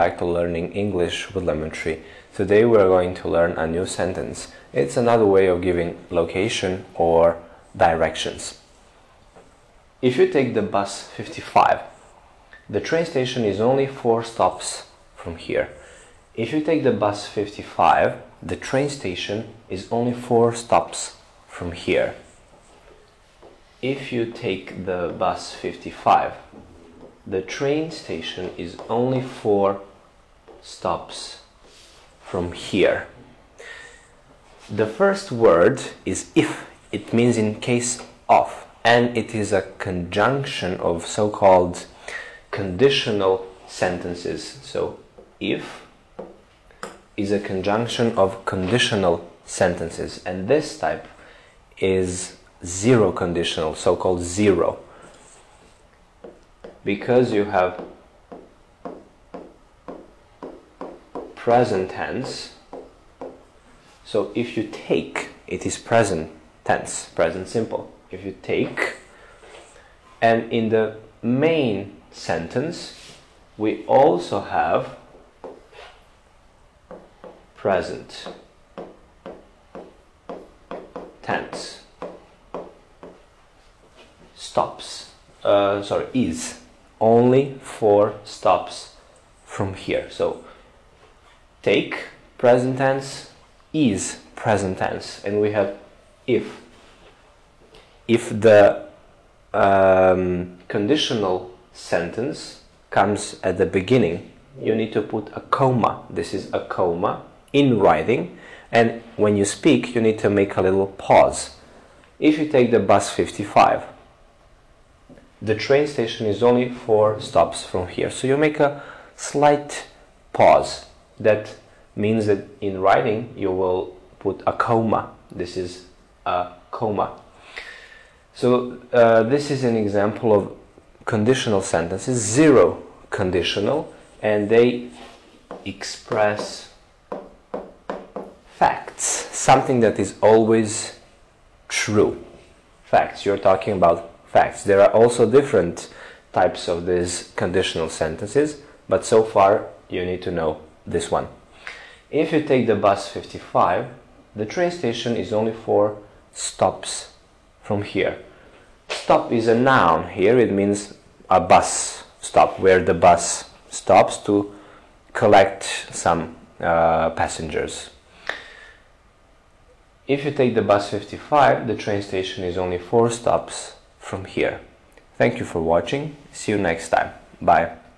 learning English with Lemon Tree. Today we are going to learn a new sentence. It's another way of giving location or directions. If you take the bus 55, the train station is only four stops from here. If you take the bus 55, the train station is only four stops from here. If you take the bus 55, the train station is only four stops from here. The first word is if, it means in case of, and it is a conjunction of so called conditional sentences. So, if is a conjunction of conditional sentences, and this type is zero conditional, so called zero because you have present tense. So if you take it is present tense present simple. If you take and in the main sentence we also have present tense. Stops uh, sorry is only four stops from here. So take present tense is present tense, and we have if. If the um, conditional sentence comes at the beginning, you need to put a comma. This is a comma in writing, and when you speak, you need to make a little pause. If you take the bus 55, the train station is only four stops from here. So you make a slight pause. That means that in writing you will put a comma. This is a comma. So uh, this is an example of conditional sentences, zero conditional, and they express facts, something that is always true. Facts, you're talking about facts. There are also different types of these conditional sentences, but so far you need to know this one. If you take the bus 55, the train station is only four stops from here. Stop is a noun here, it means a bus stop where the bus stops to collect some uh, passengers. If you take the bus 55, the train station is only four stops from here. Thank you for watching. See you next time. Bye.